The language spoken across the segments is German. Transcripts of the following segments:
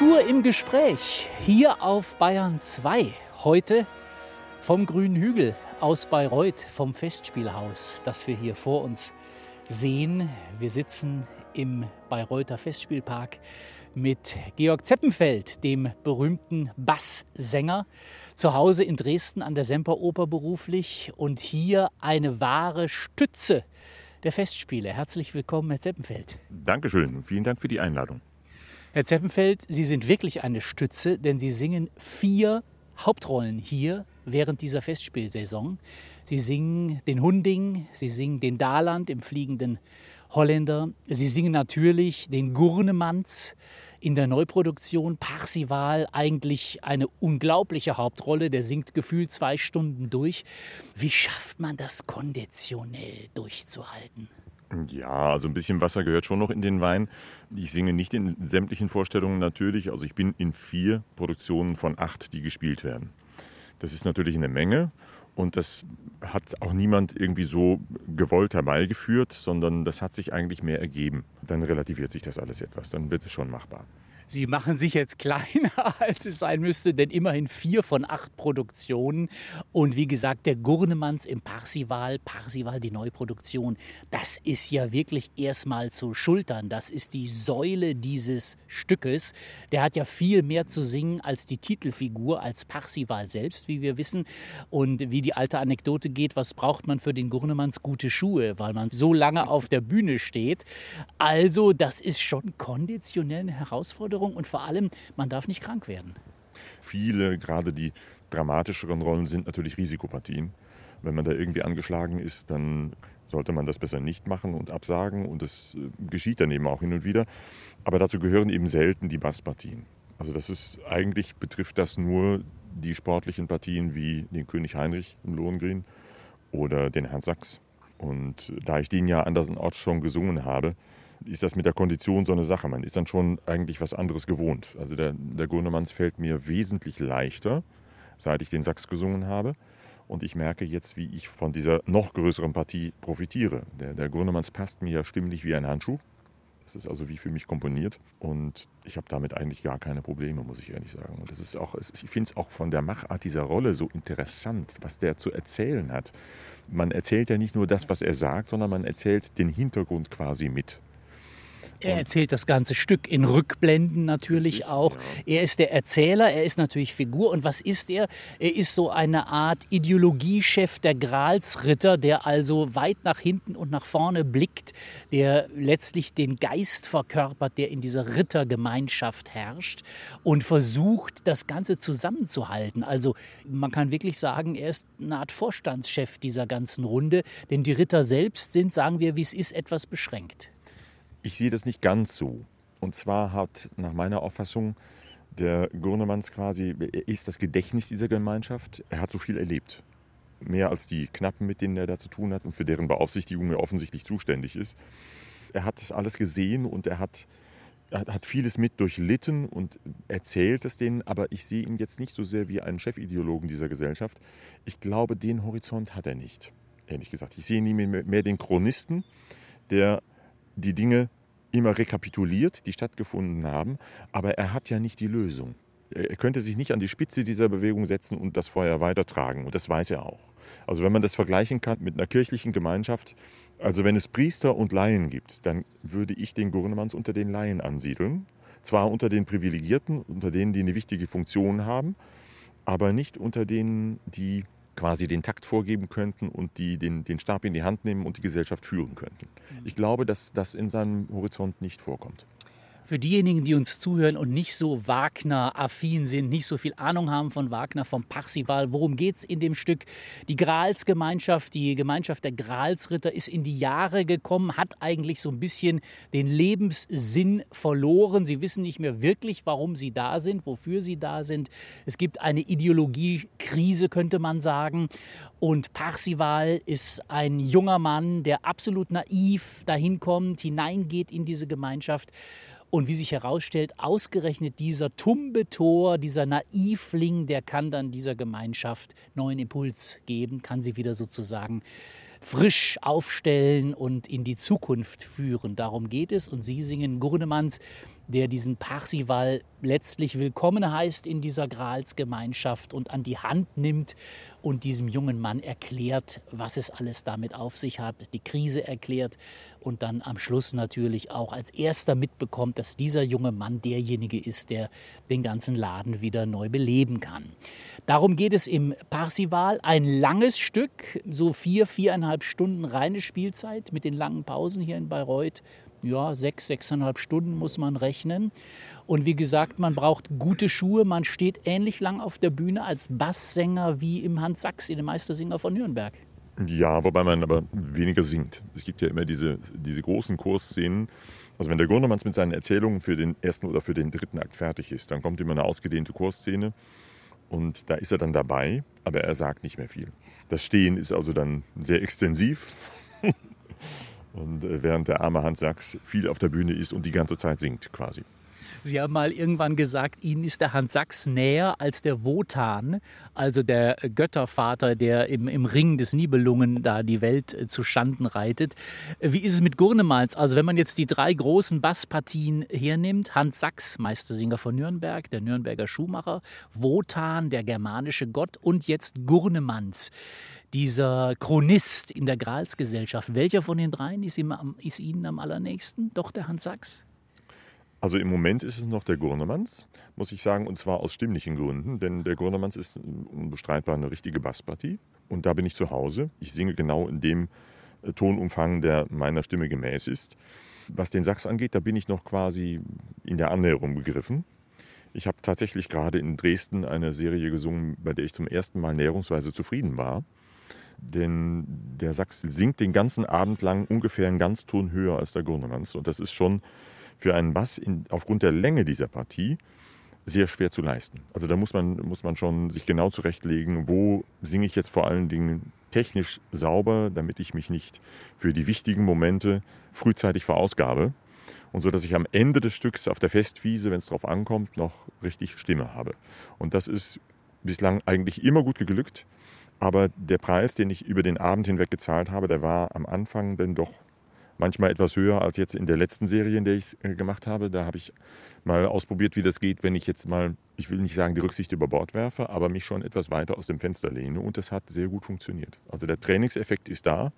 Kultur im Gespräch hier auf Bayern 2. Heute vom Grünen Hügel aus Bayreuth, vom Festspielhaus, das wir hier vor uns sehen. Wir sitzen im Bayreuther Festspielpark mit Georg Zeppenfeld, dem berühmten Basssänger, zu Hause in Dresden an der Semperoper beruflich und hier eine wahre Stütze der Festspiele. Herzlich willkommen, Herr Zeppenfeld. Dankeschön, vielen Dank für die Einladung. Herr Zeppenfeld, Sie sind wirklich eine Stütze, denn Sie singen vier Hauptrollen hier während dieser Festspielsaison. Sie singen den Hunding, Sie singen den Daland im fliegenden Holländer. Sie singen natürlich den Gurnemanns in der Neuproduktion. Parsival, eigentlich eine unglaubliche Hauptrolle. Der singt gefühlt zwei Stunden durch. Wie schafft man das konditionell durchzuhalten? Ja, also ein bisschen Wasser gehört schon noch in den Wein. Ich singe nicht in sämtlichen Vorstellungen natürlich. Also ich bin in vier Produktionen von acht, die gespielt werden. Das ist natürlich eine Menge. Und das hat auch niemand irgendwie so gewollt herbeigeführt, sondern das hat sich eigentlich mehr ergeben. Dann relativiert sich das alles etwas, dann wird es schon machbar. Sie machen sich jetzt kleiner, als es sein müsste, denn immerhin vier von acht Produktionen. Und wie gesagt, der Gurnemanns im Parsival, Parsival, die Neuproduktion, das ist ja wirklich erstmal zu schultern. Das ist die Säule dieses Stückes. Der hat ja viel mehr zu singen als die Titelfigur, als Parsival selbst, wie wir wissen. Und wie die alte Anekdote geht, was braucht man für den Gurnemanns gute Schuhe, weil man so lange auf der Bühne steht. Also, das ist schon konditionell eine Herausforderung. Veränderung und vor allem, man darf nicht krank werden. Viele, gerade die dramatischeren Rollen, sind natürlich Risikopartien. Wenn man da irgendwie angeschlagen ist, dann sollte man das besser nicht machen und absagen. Und das äh, geschieht dann eben auch hin und wieder. Aber dazu gehören eben selten die Basspartien. Also das ist eigentlich betrifft das nur die sportlichen Partien wie den König Heinrich im Lohengrin oder den Herrn Sachs. Und da ich den ja andernorts schon gesungen habe, ist das mit der Kondition so eine Sache. Man ist dann schon eigentlich was anderes gewohnt. Also der, der Gurnemanns fällt mir wesentlich leichter, seit ich den Sachs gesungen habe. Und ich merke jetzt, wie ich von dieser noch größeren Partie profitiere. Der, der Gurnemanns passt mir ja stimmlich wie ein Handschuh. Das ist also wie für mich komponiert. Und ich habe damit eigentlich gar keine Probleme, muss ich ehrlich sagen. Und das ist auch, ich finde es auch von der Machart dieser Rolle so interessant, was der zu erzählen hat. Man erzählt ja nicht nur das, was er sagt, sondern man erzählt den Hintergrund quasi mit. Er erzählt das ganze Stück in Rückblenden natürlich auch. Er ist der Erzähler, er ist natürlich Figur. Und was ist er? Er ist so eine Art Ideologiechef der Gralsritter, der also weit nach hinten und nach vorne blickt, der letztlich den Geist verkörpert, der in dieser Rittergemeinschaft herrscht und versucht, das Ganze zusammenzuhalten. Also man kann wirklich sagen, er ist eine Art Vorstandschef dieser ganzen Runde, denn die Ritter selbst sind, sagen wir, wie es ist, etwas beschränkt. Ich sehe das nicht ganz so. Und zwar hat nach meiner Auffassung der Gurnemanns quasi, er ist das Gedächtnis dieser Gemeinschaft. Er hat so viel erlebt. Mehr als die Knappen, mit denen er da zu tun hat und für deren Beaufsichtigung er offensichtlich zuständig ist. Er hat das alles gesehen und er hat, er hat vieles mit durchlitten und erzählt es denen, aber ich sehe ihn jetzt nicht so sehr wie einen Chefideologen dieser Gesellschaft. Ich glaube, den Horizont hat er nicht, ehrlich gesagt. Ich sehe ihm mehr den Chronisten, der die Dinge immer rekapituliert, die stattgefunden haben, aber er hat ja nicht die Lösung. Er könnte sich nicht an die Spitze dieser Bewegung setzen und das Feuer weitertragen. Und das weiß er auch. Also wenn man das vergleichen kann mit einer kirchlichen Gemeinschaft, also wenn es Priester und Laien gibt, dann würde ich den Gurnemanns unter den Laien ansiedeln. Zwar unter den Privilegierten, unter denen, die eine wichtige Funktion haben, aber nicht unter denen, die quasi den Takt vorgeben könnten und die den, den Stab in die Hand nehmen und die Gesellschaft führen könnten. Mhm. Ich glaube, dass das in seinem Horizont nicht vorkommt. Für diejenigen, die uns zuhören und nicht so Wagner-affin sind, nicht so viel Ahnung haben von Wagner, vom Parsival, worum geht es in dem Stück? Die Gralsgemeinschaft, die Gemeinschaft der Gralsritter ist in die Jahre gekommen, hat eigentlich so ein bisschen den Lebenssinn verloren. Sie wissen nicht mehr wirklich, warum sie da sind, wofür sie da sind. Es gibt eine Ideologiekrise, könnte man sagen. Und Parsival ist ein junger Mann, der absolut naiv dahin kommt, hineingeht in diese Gemeinschaft und wie sich herausstellt, ausgerechnet dieser Tumbetor, dieser Naivling, der kann dann dieser Gemeinschaft neuen Impuls geben, kann sie wieder sozusagen frisch aufstellen und in die Zukunft führen. Darum geht es. Und Sie singen Gurnemanns der diesen Parsival letztlich willkommen heißt in dieser Gralsgemeinschaft und an die Hand nimmt und diesem jungen Mann erklärt, was es alles damit auf sich hat, die Krise erklärt und dann am Schluss natürlich auch als erster mitbekommt, dass dieser junge Mann derjenige ist, der den ganzen Laden wieder neu beleben kann. Darum geht es im Parsival. Ein langes Stück, so vier, viereinhalb Stunden reine Spielzeit mit den langen Pausen hier in Bayreuth ja, sechs, sechseinhalb Stunden muss man rechnen. Und wie gesagt, man braucht gute Schuhe. Man steht ähnlich lang auf der Bühne als Basssänger wie im Hans Sachs, in dem Meistersinger von Nürnberg. Ja, wobei man aber weniger singt. Es gibt ja immer diese, diese großen Kursszenen. Also wenn der Gurnemanns mit seinen Erzählungen für den ersten oder für den dritten Akt fertig ist, dann kommt immer eine ausgedehnte Kursszene und da ist er dann dabei, aber er sagt nicht mehr viel. Das Stehen ist also dann sehr extensiv. Und äh, während der arme Hans Sachs viel auf der Bühne ist und die ganze Zeit singt quasi. Sie haben mal irgendwann gesagt, Ihnen ist der Hans Sachs näher als der Wotan, also der Göttervater, der im, im Ring des Nibelungen da die Welt äh, zu Schanden reitet. Wie ist es mit Gurnemals? Also wenn man jetzt die drei großen Basspartien hernimmt, Hans Sachs, Meistersinger von Nürnberg, der Nürnberger Schuhmacher, Wotan, der germanische Gott und jetzt Gurnemanz dieser Chronist in der Gralsgesellschaft. Welcher von den dreien ist, ihm, ist Ihnen am allernächsten? Doch der Hans Sachs? Also im Moment ist es noch der Gurnemanns, muss ich sagen, und zwar aus stimmlichen Gründen, denn der Gurnemanns ist unbestreitbar eine richtige Basspartie und da bin ich zu Hause. Ich singe genau in dem äh, Tonumfang, der meiner Stimme gemäß ist. Was den Sachs angeht, da bin ich noch quasi in der Annäherung begriffen. Ich habe tatsächlich gerade in Dresden eine Serie gesungen, bei der ich zum ersten Mal näherungsweise zufrieden war. Denn der Sachs singt den ganzen Abend lang ungefähr einen Ganzton höher als der Gurnemanns. Und das ist schon für einen Bass in, aufgrund der Länge dieser Partie sehr schwer zu leisten. Also da muss man, muss man schon sich genau zurechtlegen, wo singe ich jetzt vor allen Dingen technisch sauber, damit ich mich nicht für die wichtigen Momente frühzeitig verausgabe. Und so, dass ich am Ende des Stücks auf der Festwiese, wenn es darauf ankommt, noch richtig Stimme habe. Und das ist bislang eigentlich immer gut geglückt. Aber der Preis, den ich über den Abend hinweg gezahlt habe, der war am Anfang dann doch manchmal etwas höher als jetzt in der letzten Serie, in der ich es äh, gemacht habe. Da habe ich mal ausprobiert, wie das geht, wenn ich jetzt mal, ich will nicht sagen, die Rücksicht über Bord werfe, aber mich schon etwas weiter aus dem Fenster lehne. Und das hat sehr gut funktioniert. Also der Trainingseffekt ist da.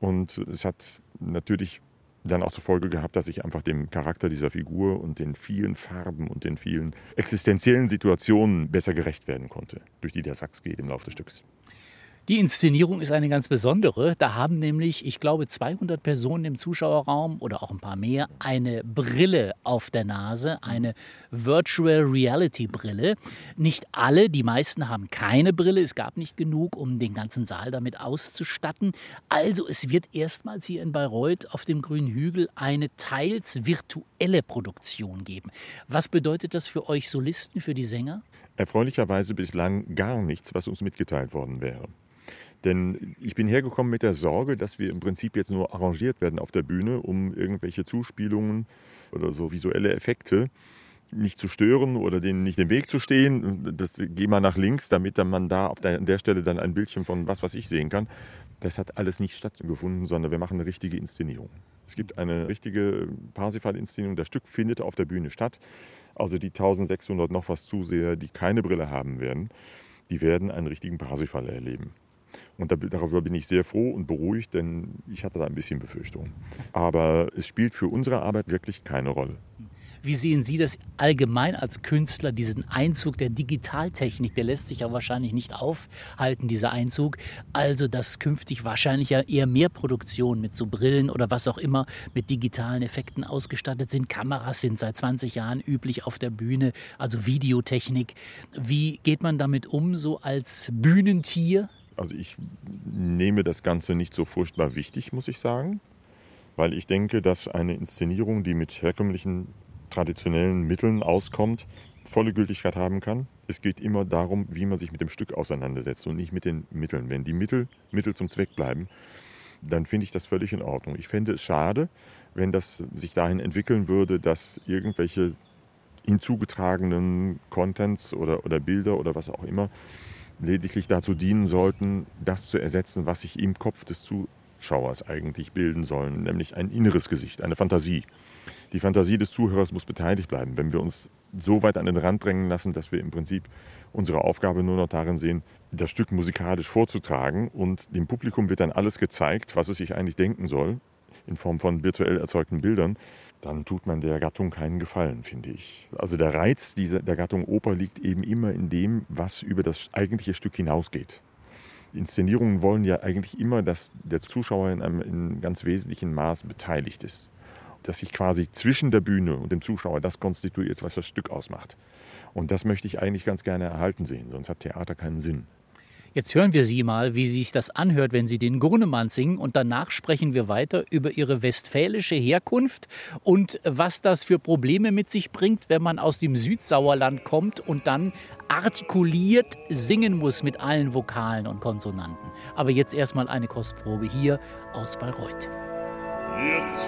Und es hat natürlich dann auch zur Folge gehabt, dass ich einfach dem Charakter dieser Figur und den vielen Farben und den vielen existenziellen Situationen besser gerecht werden konnte, durch die der Sachs geht im Laufe des Stücks. Die Inszenierung ist eine ganz besondere. Da haben nämlich, ich glaube, 200 Personen im Zuschauerraum oder auch ein paar mehr eine Brille auf der Nase, eine Virtual Reality Brille. Nicht alle, die meisten haben keine Brille. Es gab nicht genug, um den ganzen Saal damit auszustatten. Also es wird erstmals hier in Bayreuth auf dem Grünen Hügel eine teils virtuelle Produktion geben. Was bedeutet das für euch Solisten, für die Sänger? Erfreulicherweise bislang gar nichts, was uns mitgeteilt worden wäre. Denn ich bin hergekommen mit der Sorge, dass wir im Prinzip jetzt nur arrangiert werden auf der Bühne, um irgendwelche Zuspielungen oder so visuelle Effekte nicht zu stören oder denen nicht im Weg zu stehen. Das geh mal nach links, damit dann man da auf der, an der Stelle dann ein Bildchen von was, was ich sehen kann. Das hat alles nicht stattgefunden, sondern wir machen eine richtige Inszenierung. Es gibt eine richtige Parsifal-Inszenierung. Das Stück findet auf der Bühne statt. Also die 1600 noch was Zuseher, die keine Brille haben werden, die werden einen richtigen Parsifal erleben. Und darüber bin ich sehr froh und beruhigt, denn ich hatte da ein bisschen Befürchtung. Aber es spielt für unsere Arbeit wirklich keine Rolle. Wie sehen Sie das allgemein als Künstler, diesen Einzug der Digitaltechnik? Der lässt sich ja wahrscheinlich nicht aufhalten, dieser Einzug. Also, dass künftig wahrscheinlich ja eher mehr Produktionen mit so Brillen oder was auch immer mit digitalen Effekten ausgestattet sind. Kameras sind seit 20 Jahren üblich auf der Bühne, also Videotechnik. Wie geht man damit um, so als Bühnentier? Also ich nehme das Ganze nicht so furchtbar wichtig, muss ich sagen, weil ich denke, dass eine Inszenierung, die mit herkömmlichen traditionellen Mitteln auskommt, volle Gültigkeit haben kann. Es geht immer darum, wie man sich mit dem Stück auseinandersetzt und nicht mit den Mitteln. Wenn die Mittel Mittel zum Zweck bleiben, dann finde ich das völlig in Ordnung. Ich fände es schade, wenn das sich dahin entwickeln würde, dass irgendwelche hinzugetragenen Contents oder, oder Bilder oder was auch immer lediglich dazu dienen sollten, das zu ersetzen, was sich im Kopf des Zuschauers eigentlich bilden soll, nämlich ein inneres Gesicht, eine Fantasie. Die Fantasie des Zuhörers muss beteiligt bleiben. Wenn wir uns so weit an den Rand drängen lassen, dass wir im Prinzip unsere Aufgabe nur noch darin sehen, das Stück musikalisch vorzutragen und dem Publikum wird dann alles gezeigt, was es sich eigentlich denken soll, in Form von virtuell erzeugten Bildern, dann tut man der Gattung keinen Gefallen, finde ich. Also der Reiz dieser, der Gattung Oper liegt eben immer in dem, was über das eigentliche Stück hinausgeht. Inszenierungen wollen ja eigentlich immer, dass der Zuschauer in einem in ganz wesentlichen Maß beteiligt ist. Dass sich quasi zwischen der Bühne und dem Zuschauer das konstituiert, was das Stück ausmacht. Und das möchte ich eigentlich ganz gerne erhalten sehen, sonst hat Theater keinen Sinn. Jetzt hören wir Sie mal, wie sich das anhört, wenn Sie den Grunemann singen. Und danach sprechen wir weiter über Ihre westfälische Herkunft und was das für Probleme mit sich bringt, wenn man aus dem Südsauerland kommt und dann artikuliert singen muss mit allen Vokalen und Konsonanten. Aber jetzt erstmal eine Kostprobe hier aus Bayreuth. Jetzt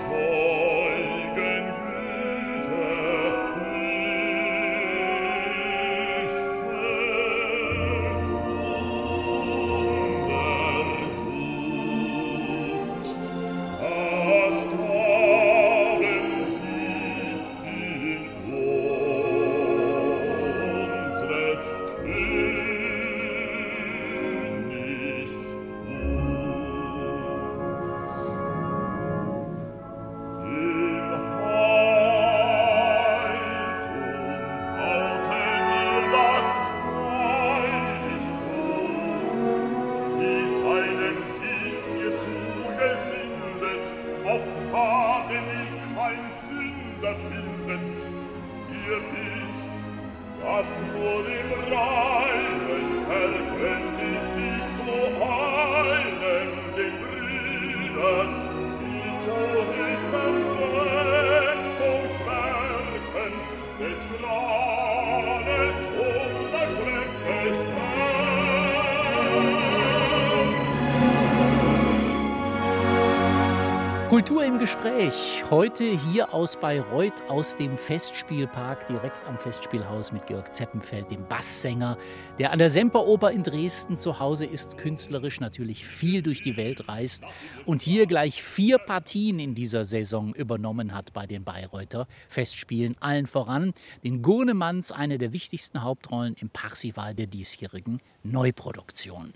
Kultur im Gespräch. Heute hier aus Bayreuth, aus dem Festspielpark, direkt am Festspielhaus mit Georg Zeppenfeld, dem Basssänger, der an der Semperoper in Dresden zu Hause ist, künstlerisch natürlich viel durch die Welt reist und hier gleich vier Partien in dieser Saison übernommen hat bei den Bayreuther Festspielen. Allen voran den Gurnemanns, eine der wichtigsten Hauptrollen im Parsival der diesjährigen Neuproduktion.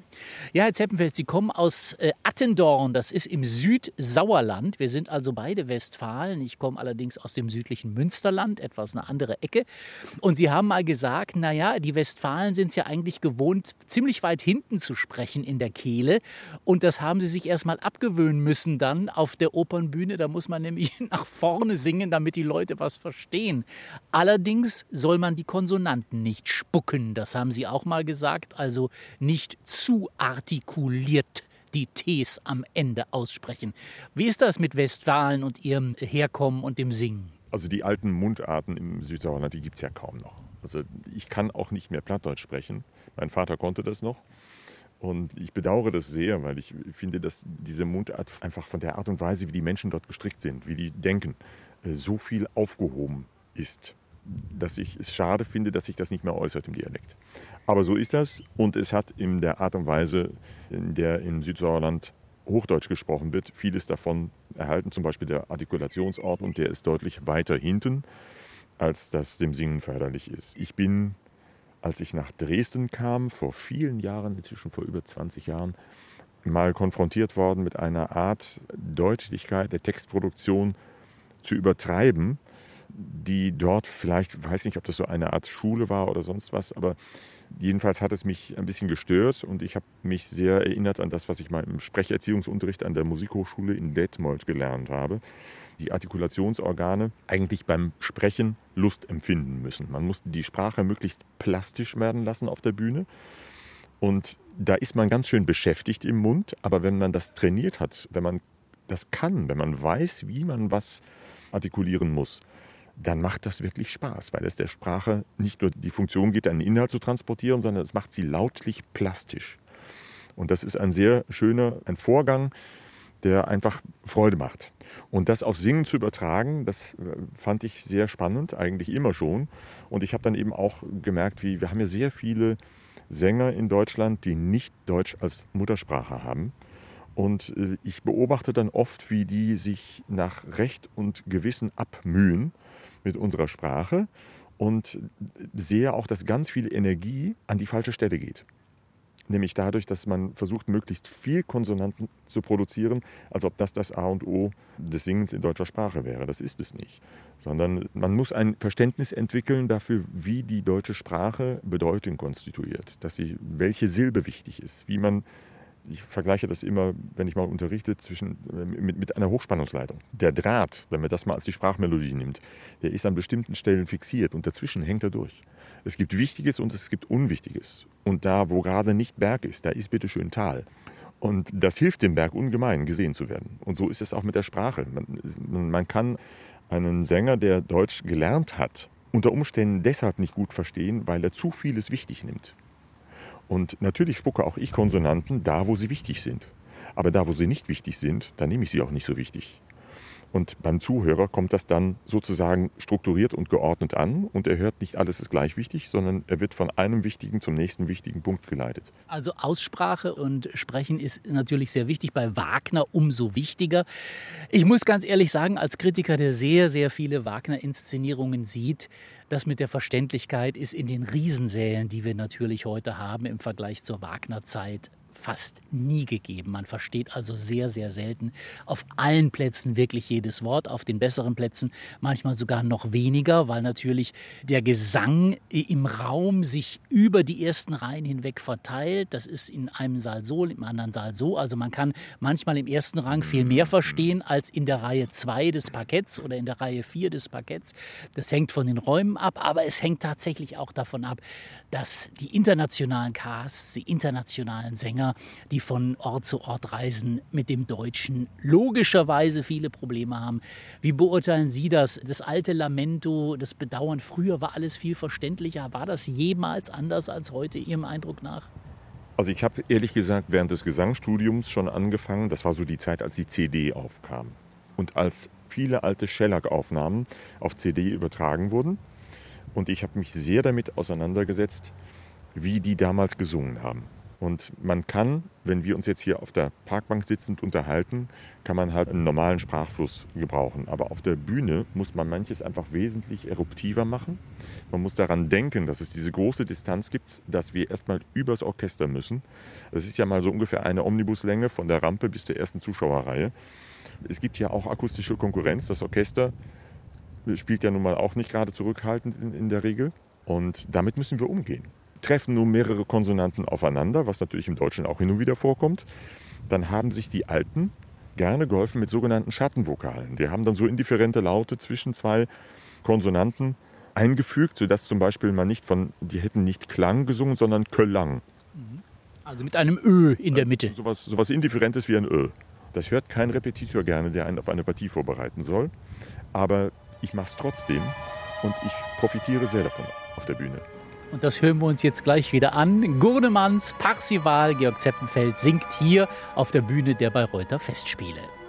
Ja, Herr Zeppenfeld, Sie kommen aus äh, Attendorn, das ist im Südsauerland. Wir sind also beide Westfalen. Ich komme allerdings aus dem südlichen Münsterland, etwas eine andere Ecke. Und Sie haben mal gesagt, naja, die Westfalen sind es ja eigentlich gewohnt, ziemlich weit hinten zu sprechen in der Kehle. Und das haben Sie sich erstmal abgewöhnen müssen dann auf der Opernbühne. Da muss man nämlich nach vorne singen, damit die Leute was verstehen. Allerdings soll man die Konsonanten nicht spucken. Das haben Sie auch mal gesagt. Also also nicht zu artikuliert die Ts am Ende aussprechen. Wie ist das mit Westfalen und ihrem Herkommen und dem Singen? Also die alten Mundarten im Südsauerland, die gibt es ja kaum noch. Also ich kann auch nicht mehr Plattdeutsch sprechen. Mein Vater konnte das noch. Und ich bedauere das sehr, weil ich finde, dass diese Mundart einfach von der Art und Weise, wie die Menschen dort gestrickt sind, wie die denken, äh, so viel aufgehoben ist, dass ich es schade finde, dass sich das nicht mehr äußert im Dialekt. Aber so ist das und es hat in der Art und Weise, in der im Südsauerland Hochdeutsch gesprochen wird, vieles davon erhalten. Zum Beispiel der Artikulationsort und der ist deutlich weiter hinten, als das dem Singen förderlich ist. Ich bin, als ich nach Dresden kam, vor vielen Jahren, inzwischen vor über 20 Jahren, mal konfrontiert worden mit einer Art Deutlichkeit der Textproduktion zu übertreiben, die dort vielleicht, weiß nicht, ob das so eine Art Schule war oder sonst was, aber jedenfalls hat es mich ein bisschen gestört und ich habe mich sehr erinnert an das, was ich mal im Sprecherziehungsunterricht an der Musikhochschule in Detmold gelernt habe. Die Artikulationsorgane eigentlich beim Sprechen Lust empfinden müssen. Man muss die Sprache möglichst plastisch werden lassen auf der Bühne. Und da ist man ganz schön beschäftigt im Mund, aber wenn man das trainiert hat, wenn man das kann, wenn man weiß, wie man was artikulieren muss, dann macht das wirklich Spaß, weil es der Sprache nicht nur die Funktion gibt, einen Inhalt zu transportieren, sondern es macht sie lautlich plastisch. Und das ist ein sehr schöner ein Vorgang, der einfach Freude macht. Und das auf Singen zu übertragen, das äh, fand ich sehr spannend, eigentlich immer schon. Und ich habe dann eben auch gemerkt, wie wir haben ja sehr viele Sänger in Deutschland, die nicht Deutsch als Muttersprache haben. Und äh, ich beobachte dann oft, wie die sich nach Recht und Gewissen abmühen mit unserer Sprache und sehe auch, dass ganz viel Energie an die falsche Stelle geht. Nämlich dadurch, dass man versucht, möglichst viel Konsonanten zu produzieren, als ob das das A und O des Singens in deutscher Sprache wäre. Das ist es nicht. Sondern man muss ein Verständnis entwickeln dafür, wie die deutsche Sprache Bedeutung konstituiert, dass sie, welche Silbe wichtig ist, wie man ich vergleiche das immer, wenn ich mal unterrichte, zwischen, mit, mit einer Hochspannungsleitung. Der Draht, wenn man das mal als die Sprachmelodie nimmt, der ist an bestimmten Stellen fixiert und dazwischen hängt er durch. Es gibt Wichtiges und es gibt Unwichtiges. Und da, wo gerade nicht Berg ist, da ist bitteschön Tal. Und das hilft dem Berg ungemein, gesehen zu werden. Und so ist es auch mit der Sprache. Man, man kann einen Sänger, der Deutsch gelernt hat, unter Umständen deshalb nicht gut verstehen, weil er zu vieles wichtig nimmt. Und natürlich spucke auch ich Konsonanten da, wo sie wichtig sind. Aber da, wo sie nicht wichtig sind, da nehme ich sie auch nicht so wichtig. Und beim Zuhörer kommt das dann sozusagen strukturiert und geordnet an und er hört nicht alles ist gleich wichtig, sondern er wird von einem wichtigen zum nächsten wichtigen Punkt geleitet. Also Aussprache und Sprechen ist natürlich sehr wichtig, bei Wagner umso wichtiger. Ich muss ganz ehrlich sagen, als Kritiker, der sehr, sehr viele Wagner-Inszenierungen sieht, das mit der Verständlichkeit ist in den Riesensälen, die wir natürlich heute haben im Vergleich zur Wagner-Zeit, fast nie gegeben. Man versteht also sehr, sehr selten auf allen Plätzen wirklich jedes Wort, auf den besseren Plätzen manchmal sogar noch weniger, weil natürlich der Gesang im Raum sich über die ersten Reihen hinweg verteilt. Das ist in einem Saal so, im anderen Saal so. Also man kann manchmal im ersten Rang viel mehr verstehen als in der Reihe 2 des Parketts oder in der Reihe 4 des Parketts. Das hängt von den Räumen ab, aber es hängt tatsächlich auch davon ab, dass die internationalen Casts, die internationalen Sänger die von Ort zu Ort reisen, mit dem Deutschen logischerweise viele Probleme haben. Wie beurteilen Sie das? Das alte Lamento, das Bedauern, früher war alles viel verständlicher. War das jemals anders als heute Ihrem Eindruck nach? Also ich habe ehrlich gesagt während des Gesangsstudiums schon angefangen, das war so die Zeit, als die CD aufkam. Und als viele alte Shellac-Aufnahmen auf CD übertragen wurden. Und ich habe mich sehr damit auseinandergesetzt, wie die damals gesungen haben. Und man kann, wenn wir uns jetzt hier auf der Parkbank sitzend unterhalten, kann man halt einen normalen Sprachfluss gebrauchen. Aber auf der Bühne muss man manches einfach wesentlich eruptiver machen. Man muss daran denken, dass es diese große Distanz gibt, dass wir erstmal übers Orchester müssen. Das ist ja mal so ungefähr eine Omnibuslänge von der Rampe bis zur ersten Zuschauerreihe. Es gibt ja auch akustische Konkurrenz. Das Orchester spielt ja nun mal auch nicht gerade zurückhaltend in, in der Regel. Und damit müssen wir umgehen treffen nun mehrere Konsonanten aufeinander, was natürlich im Deutschen auch hin und wieder vorkommt, dann haben sich die Alten gerne geholfen mit sogenannten Schattenvokalen. Die haben dann so indifferente Laute zwischen zwei Konsonanten eingefügt, sodass zum Beispiel man nicht von, die hätten nicht Klang gesungen, sondern Köllang. Also mit einem Ö in der Mitte. So was, so was Indifferentes wie ein Ö. Das hört kein Repetitor gerne, der einen auf eine Partie vorbereiten soll. Aber ich mache es trotzdem und ich profitiere sehr davon auf der Bühne. Und das hören wir uns jetzt gleich wieder an. Gurnemanns Parsival Georg Zeppenfeld singt hier auf der Bühne der Bayreuther Festspiele.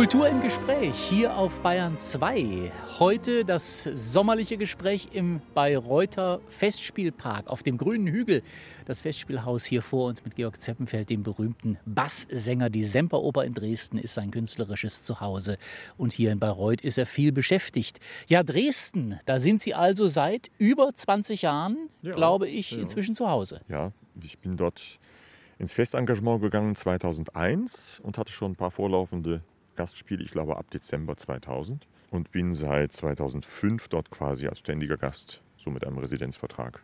Kultur im Gespräch hier auf Bayern 2. Heute das sommerliche Gespräch im Bayreuther Festspielpark auf dem grünen Hügel. Das Festspielhaus hier vor uns mit Georg Zeppenfeld, dem berühmten Basssänger. Die Semperoper in Dresden ist sein künstlerisches Zuhause. Und hier in Bayreuth ist er viel beschäftigt. Ja, Dresden, da sind Sie also seit über 20 Jahren, ja, glaube ich, ja. inzwischen zu Hause. Ja, ich bin dort ins Festengagement gegangen 2001 und hatte schon ein paar vorlaufende Gastspiel, ich glaube ab Dezember 2000 und bin seit 2005 dort quasi als ständiger Gast, so mit einem Residenzvertrag.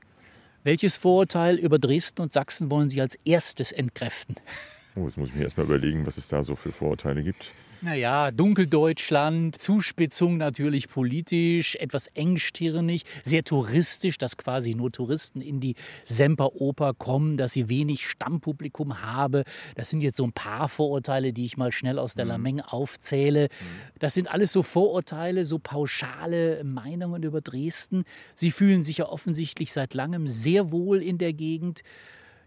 Welches Vorurteil über Dresden und Sachsen wollen Sie als erstes entkräften? Oh, jetzt muss ich mir erstmal überlegen, was es da so für Vorurteile gibt. Naja, Dunkeldeutschland, Zuspitzung natürlich politisch, etwas engstirnig, sehr touristisch, dass quasi nur Touristen in die Semperoper kommen, dass sie wenig Stammpublikum habe. Das sind jetzt so ein paar Vorurteile, die ich mal schnell aus der mhm. Lameng aufzähle. Mhm. Das sind alles so Vorurteile, so pauschale Meinungen über Dresden. Sie fühlen sich ja offensichtlich seit langem sehr wohl in der Gegend.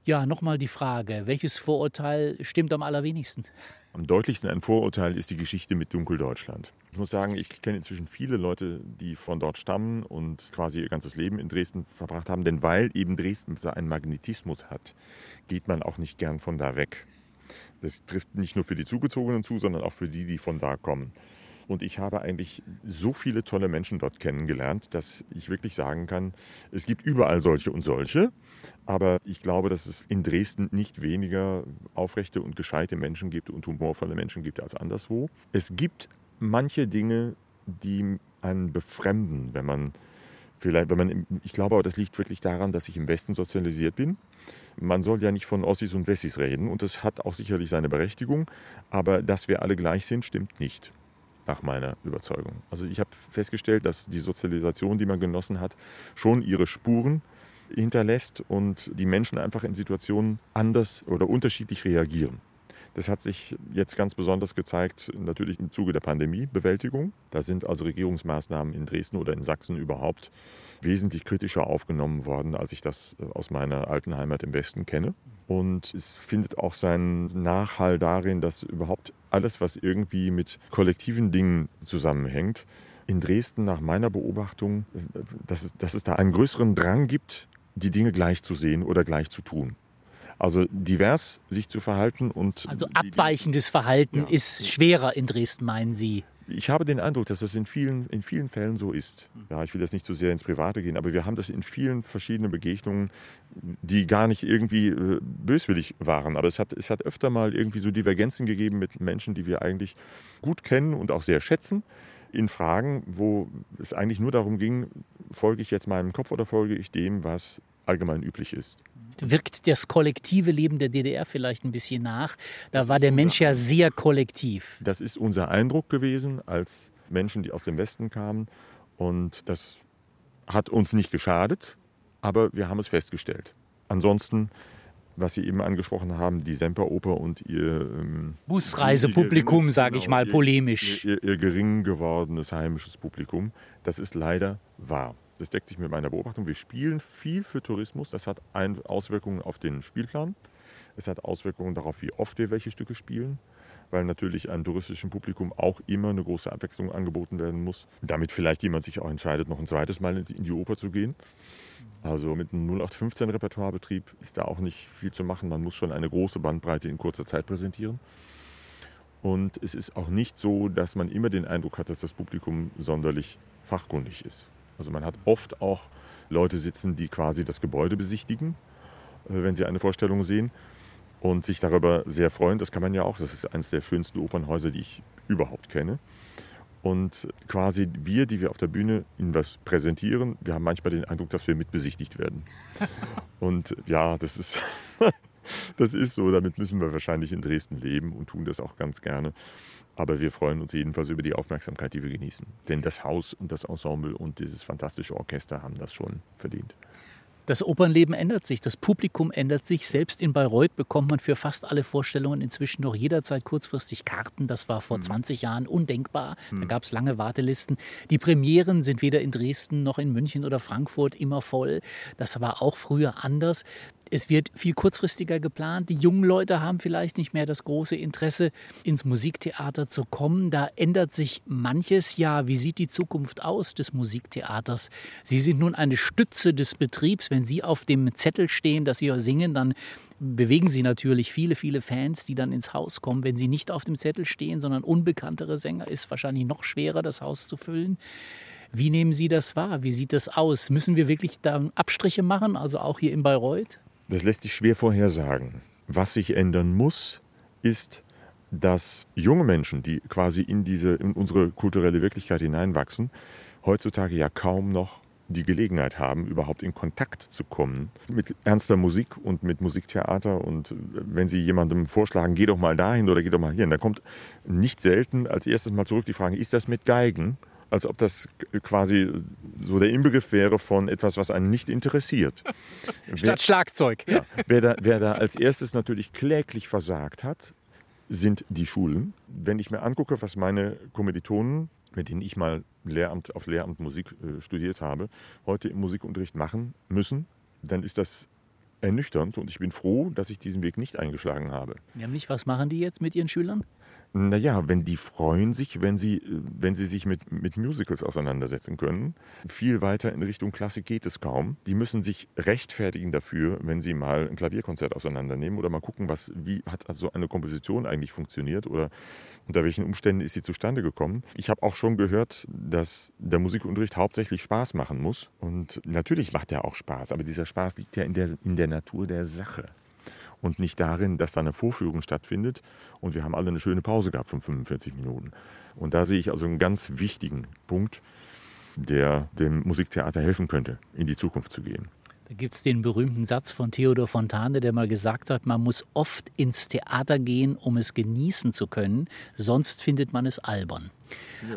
Ja, nochmal die Frage, welches Vorurteil stimmt am allerwenigsten? Am deutlichsten ein Vorurteil ist die Geschichte mit Dunkeldeutschland. Ich muss sagen, ich kenne inzwischen viele Leute, die von dort stammen und quasi ihr ganzes Leben in Dresden verbracht haben. Denn weil eben Dresden so einen Magnetismus hat, geht man auch nicht gern von da weg. Das trifft nicht nur für die Zugezogenen zu, sondern auch für die, die von da kommen. Und ich habe eigentlich so viele tolle Menschen dort kennengelernt, dass ich wirklich sagen kann, es gibt überall solche und solche. Aber ich glaube, dass es in Dresden nicht weniger aufrechte und gescheite Menschen gibt und humorvolle Menschen gibt als anderswo. Es gibt manche Dinge, die einen befremden, wenn man vielleicht, wenn man, ich glaube aber, das liegt wirklich daran, dass ich im Westen sozialisiert bin. Man soll ja nicht von Ossis und Wessis reden und das hat auch sicherlich seine Berechtigung, aber dass wir alle gleich sind, stimmt nicht nach meiner Überzeugung. Also ich habe festgestellt, dass die Sozialisation, die man genossen hat, schon ihre Spuren hinterlässt und die Menschen einfach in Situationen anders oder unterschiedlich reagieren. Das hat sich jetzt ganz besonders gezeigt, natürlich im Zuge der Pandemiebewältigung. Da sind also Regierungsmaßnahmen in Dresden oder in Sachsen überhaupt wesentlich kritischer aufgenommen worden, als ich das äh, aus meiner alten Heimat im Westen kenne. Und es findet auch seinen Nachhall darin, dass überhaupt alles, was irgendwie mit kollektiven Dingen zusammenhängt, in Dresden nach meiner Beobachtung, dass es, dass es da einen größeren Drang gibt, die Dinge gleich zu sehen oder gleich zu tun. Also divers sich zu verhalten und. Also abweichendes Verhalten ja. ist schwerer in Dresden, meinen Sie? Ich habe den Eindruck, dass das in vielen, in vielen Fällen so ist. Ja, ich will jetzt nicht zu so sehr ins Private gehen, aber wir haben das in vielen verschiedenen Begegnungen, die gar nicht irgendwie äh, böswillig waren. Aber es hat, es hat öfter mal irgendwie so Divergenzen gegeben mit Menschen, die wir eigentlich gut kennen und auch sehr schätzen in Fragen, wo es eigentlich nur darum ging, folge ich jetzt meinem Kopf oder folge ich dem, was allgemein üblich ist. Wirkt das kollektive Leben der DDR vielleicht ein bisschen nach? Da das war der Mensch ja sehr kollektiv. Das ist unser Eindruck gewesen als Menschen, die aus dem Westen kamen. Und das hat uns nicht geschadet, aber wir haben es festgestellt. Ansonsten was Sie eben angesprochen haben, die Semperoper und ihr ähm, Busreisepublikum, sage ich genau, mal polemisch. Ihr, ihr, ihr, gering gewordenes heimisches Publikum, das ist leider wahr. Das deckt sich mit meiner Beobachtung. Wir spielen viel für Tourismus. Das hat Auswirkungen auf den Spielplan. Es hat Auswirkungen darauf, wie oft wir welche Stücke spielen, weil natürlich einem touristischen Publikum auch immer eine große Abwechslung angeboten werden muss. Damit vielleicht jemand sich auch entscheidet, noch ein zweites Mal in die Oper zu gehen. Also mit einem 0815-Repertoirebetrieb ist da auch nicht viel zu machen. Man muss schon eine große Bandbreite in kurzer Zeit präsentieren. Und es ist auch nicht so, dass man immer den Eindruck hat, dass das Publikum sonderlich fachkundig ist. Also man hat oft auch Leute sitzen, die quasi das Gebäude besichtigen, äh, wenn sie eine Vorstellung sehen und sich darüber sehr freuen. Das kann man ja auch. Das ist eines der schönsten Opernhäuser, die ich überhaupt kenne. Und quasi wir, die wir auf der Bühne ihnen was präsentieren, wir haben manchmal den Eindruck, dass wir mitbesichtigt werden. Und ja, das ist, das ist so. Damit müssen wir wahrscheinlich in Dresden leben und tun das auch ganz gerne. Aber wir freuen uns jedenfalls über die Aufmerksamkeit, die wir genießen. Denn das Haus und das Ensemble und dieses fantastische Orchester haben das schon verdient. Das Opernleben ändert sich, das Publikum ändert sich. Selbst in Bayreuth bekommt man für fast alle Vorstellungen inzwischen noch jederzeit kurzfristig Karten. Das war vor hm. 20 Jahren undenkbar. Hm. Da gab es lange Wartelisten. Die Premieren sind weder in Dresden noch in München oder Frankfurt immer voll. Das war auch früher anders. Es wird viel kurzfristiger geplant. Die jungen Leute haben vielleicht nicht mehr das große Interesse, ins Musiktheater zu kommen. Da ändert sich manches. Ja, wie sieht die Zukunft aus des Musiktheaters? Sie sind nun eine Stütze des Betriebs. Wenn Sie auf dem Zettel stehen, dass Sie singen, dann bewegen Sie natürlich viele, viele Fans, die dann ins Haus kommen. Wenn Sie nicht auf dem Zettel stehen, sondern unbekanntere Sänger, ist wahrscheinlich noch schwerer, das Haus zu füllen. Wie nehmen Sie das wahr? Wie sieht das aus? Müssen wir wirklich da Abstriche machen, also auch hier in Bayreuth? Das lässt sich schwer vorhersagen. Was sich ändern muss, ist, dass junge Menschen, die quasi in, diese, in unsere kulturelle Wirklichkeit hineinwachsen, heutzutage ja kaum noch die Gelegenheit haben, überhaupt in Kontakt zu kommen mit ernster Musik und mit Musiktheater. Und wenn Sie jemandem vorschlagen, geh doch mal dahin oder geh doch mal hierhin, dann kommt nicht selten als erstes mal zurück die Frage, ist das mit Geigen? Als ob das quasi so der Inbegriff wäre von etwas, was einen nicht interessiert. Statt wer, Schlagzeug. Ja, wer, da, wer da als erstes natürlich kläglich versagt hat, sind die Schulen. Wenn ich mir angucke, was meine Kommilitonen mit denen ich mal Lehramt, auf Lehramt Musik äh, studiert habe, heute im Musikunterricht machen müssen, dann ist das ernüchternd und ich bin froh, dass ich diesen Weg nicht eingeschlagen habe. Nämlich, was machen die jetzt mit ihren Schülern? Naja, wenn die freuen sich, wenn sie, wenn sie sich mit, mit Musicals auseinandersetzen können. Viel weiter in Richtung Klassik geht es kaum. Die müssen sich rechtfertigen dafür, wenn sie mal ein Klavierkonzert auseinandernehmen oder mal gucken, was, wie hat so eine Komposition eigentlich funktioniert oder unter welchen Umständen ist sie zustande gekommen. Ich habe auch schon gehört, dass der Musikunterricht hauptsächlich Spaß machen muss. Und natürlich macht er auch Spaß, aber dieser Spaß liegt ja in der, in der Natur der Sache und nicht darin, dass da eine Vorführung stattfindet und wir haben alle eine schöne Pause gehabt von 45 Minuten. Und da sehe ich also einen ganz wichtigen Punkt, der dem Musiktheater helfen könnte, in die Zukunft zu gehen. Da gibt es den berühmten Satz von Theodor Fontane, der mal gesagt hat, man muss oft ins Theater gehen, um es genießen zu können, sonst findet man es albern.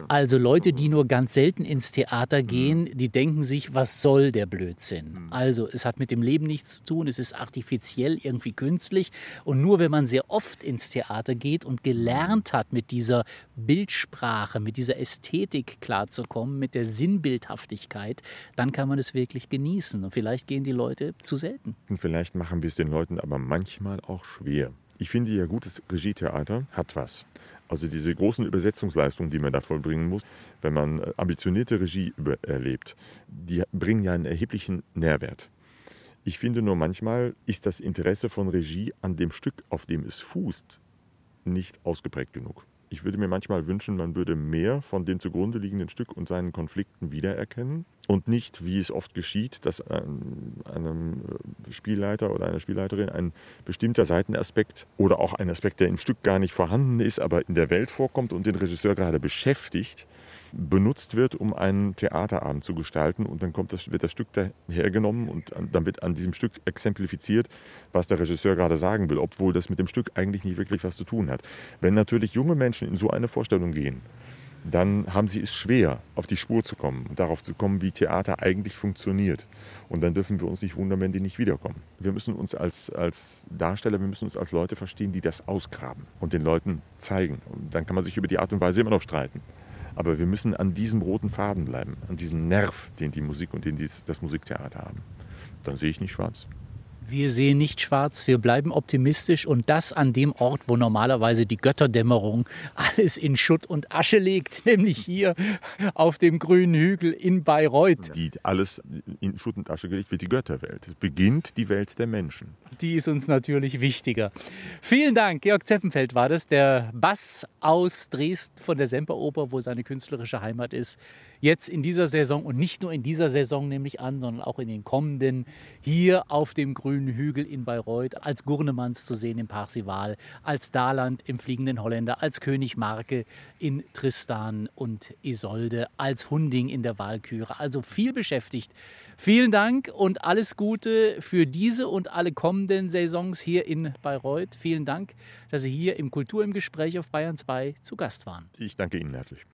Also Leute, die nur ganz selten ins Theater gehen, die denken sich, was soll der Blödsinn? Mhm. Also es hat mit dem Leben nichts zu tun, es ist artifiziell, irgendwie künstlich. Und nur wenn man sehr oft ins Theater geht und gelernt hat, mit dieser Bildsprache, mit dieser Ästhetik klarzukommen, mit der Sinnbildhaftigkeit, dann kann man es wirklich genießen. Und vielleicht gehen die Leute zu selten. Und vielleicht machen wir es den Leuten aber manchmal auch schwer. Ich finde ja, gutes Regietheater hat was. Also diese großen Übersetzungsleistungen, die man da vollbringen muss, wenn man äh, ambitionierte Regie erlebt, die bringen ja einen erheblichen Nährwert. Ich finde nur manchmal ist das Interesse von Regie an dem Stück, auf dem es fußt, nicht ausgeprägt genug. Ich würde mir manchmal wünschen, man würde mehr von dem zugrunde liegenden Stück und seinen Konflikten wiedererkennen und nicht, wie es oft geschieht, dass einem äh, Spielleiter oder einer Spielleiterin ein bestimmter Seitenaspekt oder auch ein Aspekt, der im Stück gar nicht vorhanden ist, aber in der Welt vorkommt und den Regisseur gerade beschäftigt, benutzt wird, um einen Theaterabend zu gestalten. Und dann kommt das, wird das Stück dahergenommen und dann wird an diesem Stück exemplifiziert, was der Regisseur gerade sagen will, obwohl das mit dem Stück eigentlich nicht wirklich was zu tun hat. Wenn natürlich junge Menschen in so eine Vorstellung gehen, dann haben sie es schwer, auf die Spur zu kommen und darauf zu kommen, wie Theater eigentlich funktioniert. Und dann dürfen wir uns nicht wundern, wenn die nicht wiederkommen. Wir müssen uns als, als Darsteller, wir müssen uns als Leute verstehen, die das ausgraben und den Leuten zeigen. Und dann kann man sich über die Art und Weise immer noch streiten. Aber wir müssen an diesem roten Faden bleiben, an diesem Nerv, den die Musik und den das Musiktheater haben. Dann sehe ich nicht schwarz. Wir sehen nicht schwarz, wir bleiben optimistisch und das an dem Ort, wo normalerweise die Götterdämmerung alles in Schutt und Asche legt, nämlich hier auf dem grünen Hügel in Bayreuth. Die alles in Schutt und Asche gelegt wird, die Götterwelt. Es beginnt die Welt der Menschen. Die ist uns natürlich wichtiger. Vielen Dank, Georg Zeppenfeld war das, der Bass aus Dresden von der Semperoper, wo seine künstlerische Heimat ist jetzt in dieser Saison und nicht nur in dieser Saison nämlich an, sondern auch in den kommenden hier auf dem grünen Hügel in Bayreuth als Gurnemanns zu sehen im Parsival, als Daland im Fliegenden Holländer, als König Marke in Tristan und Isolde, als Hunding in der Walküre. Also viel beschäftigt. Vielen Dank und alles Gute für diese und alle kommenden Saisons hier in Bayreuth. Vielen Dank, dass Sie hier im Kultur im Gespräch auf Bayern 2 zu Gast waren. Ich danke Ihnen herzlich.